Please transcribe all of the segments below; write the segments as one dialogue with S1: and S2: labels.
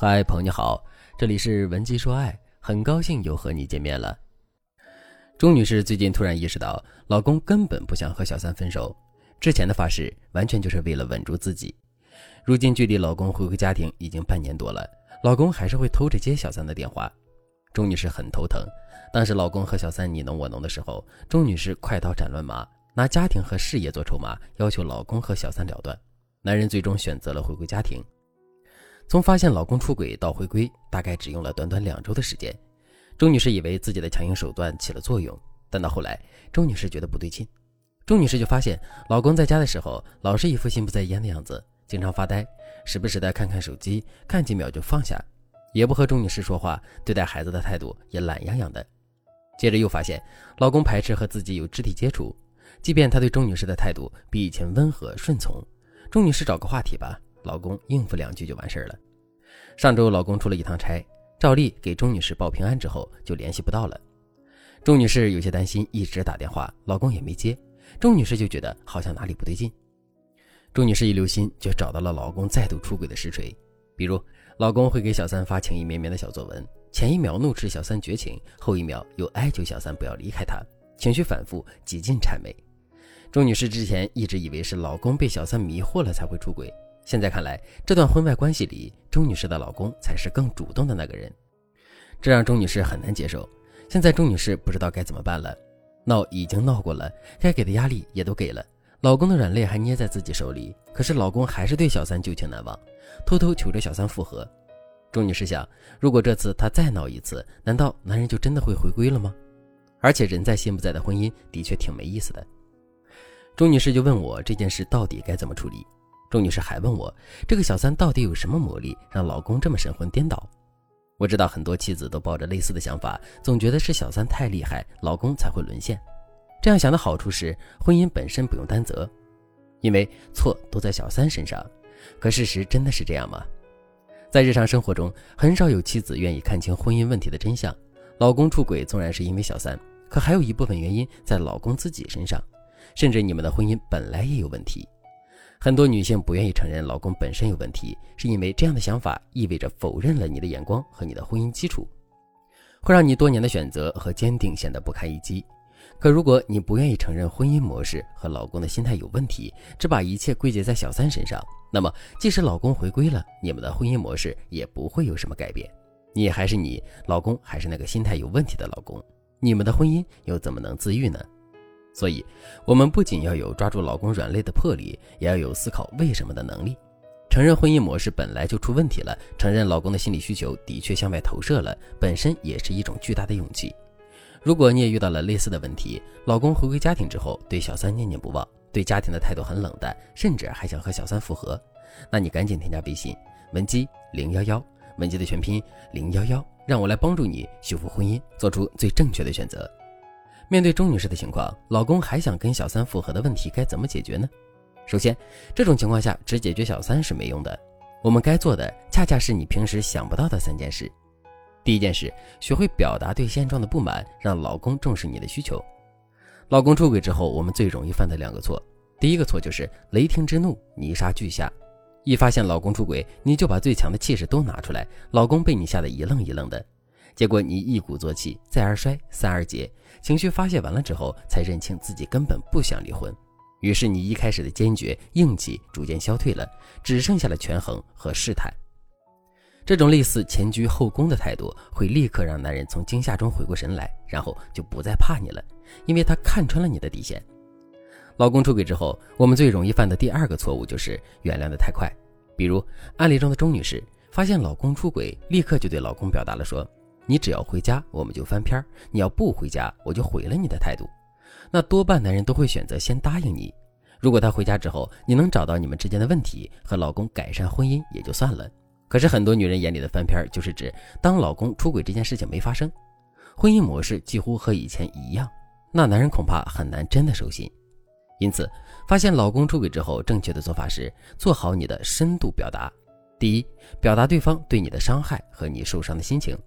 S1: 嗨，朋友你好，这里是文姬说爱，很高兴又和你见面了。钟女士最近突然意识到，老公根本不想和小三分手，之前的发誓完全就是为了稳住自己。如今距离老公回归家庭已经半年多了，老公还是会偷着接小三的电话，钟女士很头疼。当时老公和小三你侬我侬的时候，钟女士快刀斩乱麻，拿家庭和事业做筹码，要求老公和小三了断。男人最终选择了回归家庭。从发现老公出轨到回归，大概只用了短短两周的时间。钟女士以为自己的强硬手段起了作用，但到后来，钟女士觉得不对劲。钟女士就发现，老公在家的时候老是一副心不在焉的样子，经常发呆，时不时的看看手机，看几秒就放下，也不和钟女士说话，对待孩子的态度也懒洋洋的。接着又发现，老公排斥和自己有肢体接触，即便他对钟女士的态度比以前温和顺从，钟女士找个话题吧。老公应付两句就完事儿了。上周老公出了一趟差，照例给钟女士报平安之后就联系不到了。钟女士有些担心，一直打电话，老公也没接。钟女士就觉得好像哪里不对劲。钟女士一留心，就找到了老公再度出轨的实锤。比如，老公会给小三发情意绵绵的小作文，前一秒怒斥小三绝情，后一秒又哀求小三不要离开他，情绪反复，几近谄媚。钟女士之前一直以为是老公被小三迷惑了才会出轨。现在看来，这段婚外关系里，钟女士的老公才是更主动的那个人，这让钟女士很难接受。现在钟女士不知道该怎么办了，闹已经闹过了，该给的压力也都给了，老公的软肋还捏在自己手里，可是老公还是对小三旧情难忘，偷偷求着小三复合。钟女士想，如果这次他再闹一次，难道男人就真的会回归了吗？而且人在心不在的婚姻的确挺没意思的。钟女士就问我这件事到底该怎么处理。钟女士还问我，这个小三到底有什么魔力，让老公这么神魂颠倒？我知道很多妻子都抱着类似的想法，总觉得是小三太厉害，老公才会沦陷。这样想的好处是，婚姻本身不用担责，因为错都在小三身上。可事实真的是这样吗？在日常生活中，很少有妻子愿意看清婚姻问题的真相。老公出轨纵然是因为小三，可还有一部分原因在老公自己身上，甚至你们的婚姻本来也有问题。很多女性不愿意承认老公本身有问题，是因为这样的想法意味着否认了你的眼光和你的婚姻基础，会让你多年的选择和坚定显得不堪一击。可如果你不愿意承认婚姻模式和老公的心态有问题，只把一切归结在小三身上，那么即使老公回归了，你们的婚姻模式也不会有什么改变。你还是你，老公还是那个心态有问题的老公，你们的婚姻又怎么能自愈呢？所以，我们不仅要有抓住老公软肋的魄力，也要有思考为什么的能力。承认婚姻模式本来就出问题了，承认老公的心理需求的确向外投射了，本身也是一种巨大的勇气。如果你也遇到了类似的问题，老公回归家庭之后对小三念念不忘，对家庭的态度很冷淡，甚至还想和小三复合，那你赶紧添加微信文姬零幺幺，文姬的全拼零幺幺，让我来帮助你修复婚姻，做出最正确的选择。面对钟女士的情况，老公还想跟小三复合的问题该怎么解决呢？首先，这种情况下只解决小三是没用的，我们该做的恰恰是你平时想不到的三件事。第一件事，学会表达对现状的不满，让老公重视你的需求。老公出轨之后，我们最容易犯的两个错，第一个错就是雷霆之怒，泥沙俱下。一发现老公出轨，你就把最强的气势都拿出来，老公被你吓得一愣一愣的。结果你一鼓作气，再而衰，三而竭，情绪发泄完了之后，才认清自己根本不想离婚。于是你一开始的坚决、硬气逐渐消退了，只剩下了权衡和试探。这种类似前居后恭的态度，会立刻让男人从惊吓中回过神来，然后就不再怕你了，因为他看穿了你的底线。老公出轨之后，我们最容易犯的第二个错误就是原谅的太快。比如案例中的钟女士，发现老公出轨，立刻就对老公表达了说。你只要回家，我们就翻篇儿；你要不回家，我就毁了你的态度。那多半男人都会选择先答应你。如果他回家之后，你能找到你们之间的问题，和老公改善婚姻也就算了。可是很多女人眼里的翻篇儿，就是指当老公出轨这件事情没发生，婚姻模式几乎和以前一样，那男人恐怕很难真的收心。因此，发现老公出轨之后，正确的做法是做好你的深度表达。第一，表达对方对你的伤害和你受伤的心情。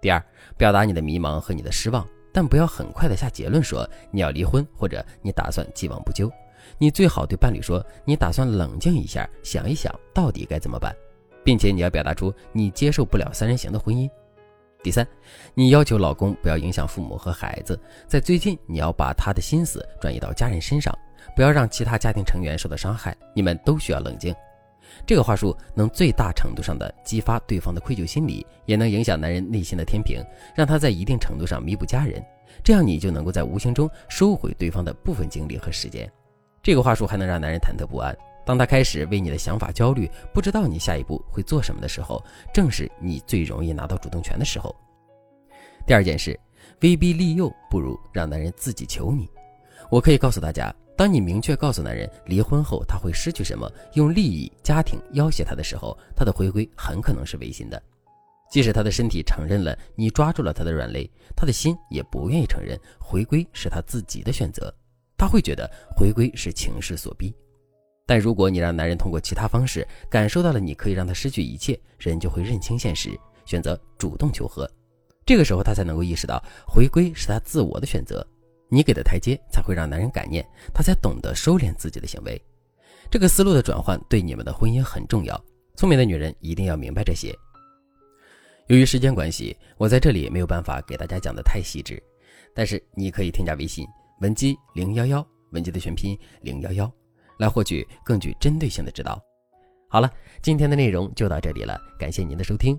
S1: 第二，表达你的迷茫和你的失望，但不要很快的下结论说你要离婚或者你打算既往不咎。你最好对伴侣说，你打算冷静一下，想一想到底该怎么办。并且你要表达出你接受不了三人行的婚姻。第三，你要求老公不要影响父母和孩子，在最近你要把他的心思转移到家人身上，不要让其他家庭成员受到伤害。你们都需要冷静。这个话术能最大程度上的激发对方的愧疚心理，也能影响男人内心的天平，让他在一定程度上弥补家人。这样你就能够在无形中收回对方的部分精力和时间。这个话术还能让男人忐忑不安。当他开始为你的想法焦虑，不知道你下一步会做什么的时候，正是你最容易拿到主动权的时候。第二件事，威逼利诱不如让男人自己求你。我可以告诉大家，当你明确告诉男人离婚后他会失去什么，用利益、家庭要挟他的时候，他的回归很可能是违心的。即使他的身体承认了你抓住了他的软肋，他的心也不愿意承认回归是他自己的选择。他会觉得回归是情势所逼。但如果你让男人通过其他方式感受到了你可以让他失去一切，人就会认清现实，选择主动求和。这个时候他才能够意识到回归是他自我的选择，你给的台阶才会让男人感念，他才懂得收敛自己的行为。这个思路的转换对你们的婚姻很重要。聪明的女人一定要明白这些。由于时间关系，我在这里没有办法给大家讲的太细致，但是你可以添加微信文姬零幺幺，文姬的全拼零幺幺。来获取更具针对性的指导。好了，今天的内容就到这里了，感谢您的收听。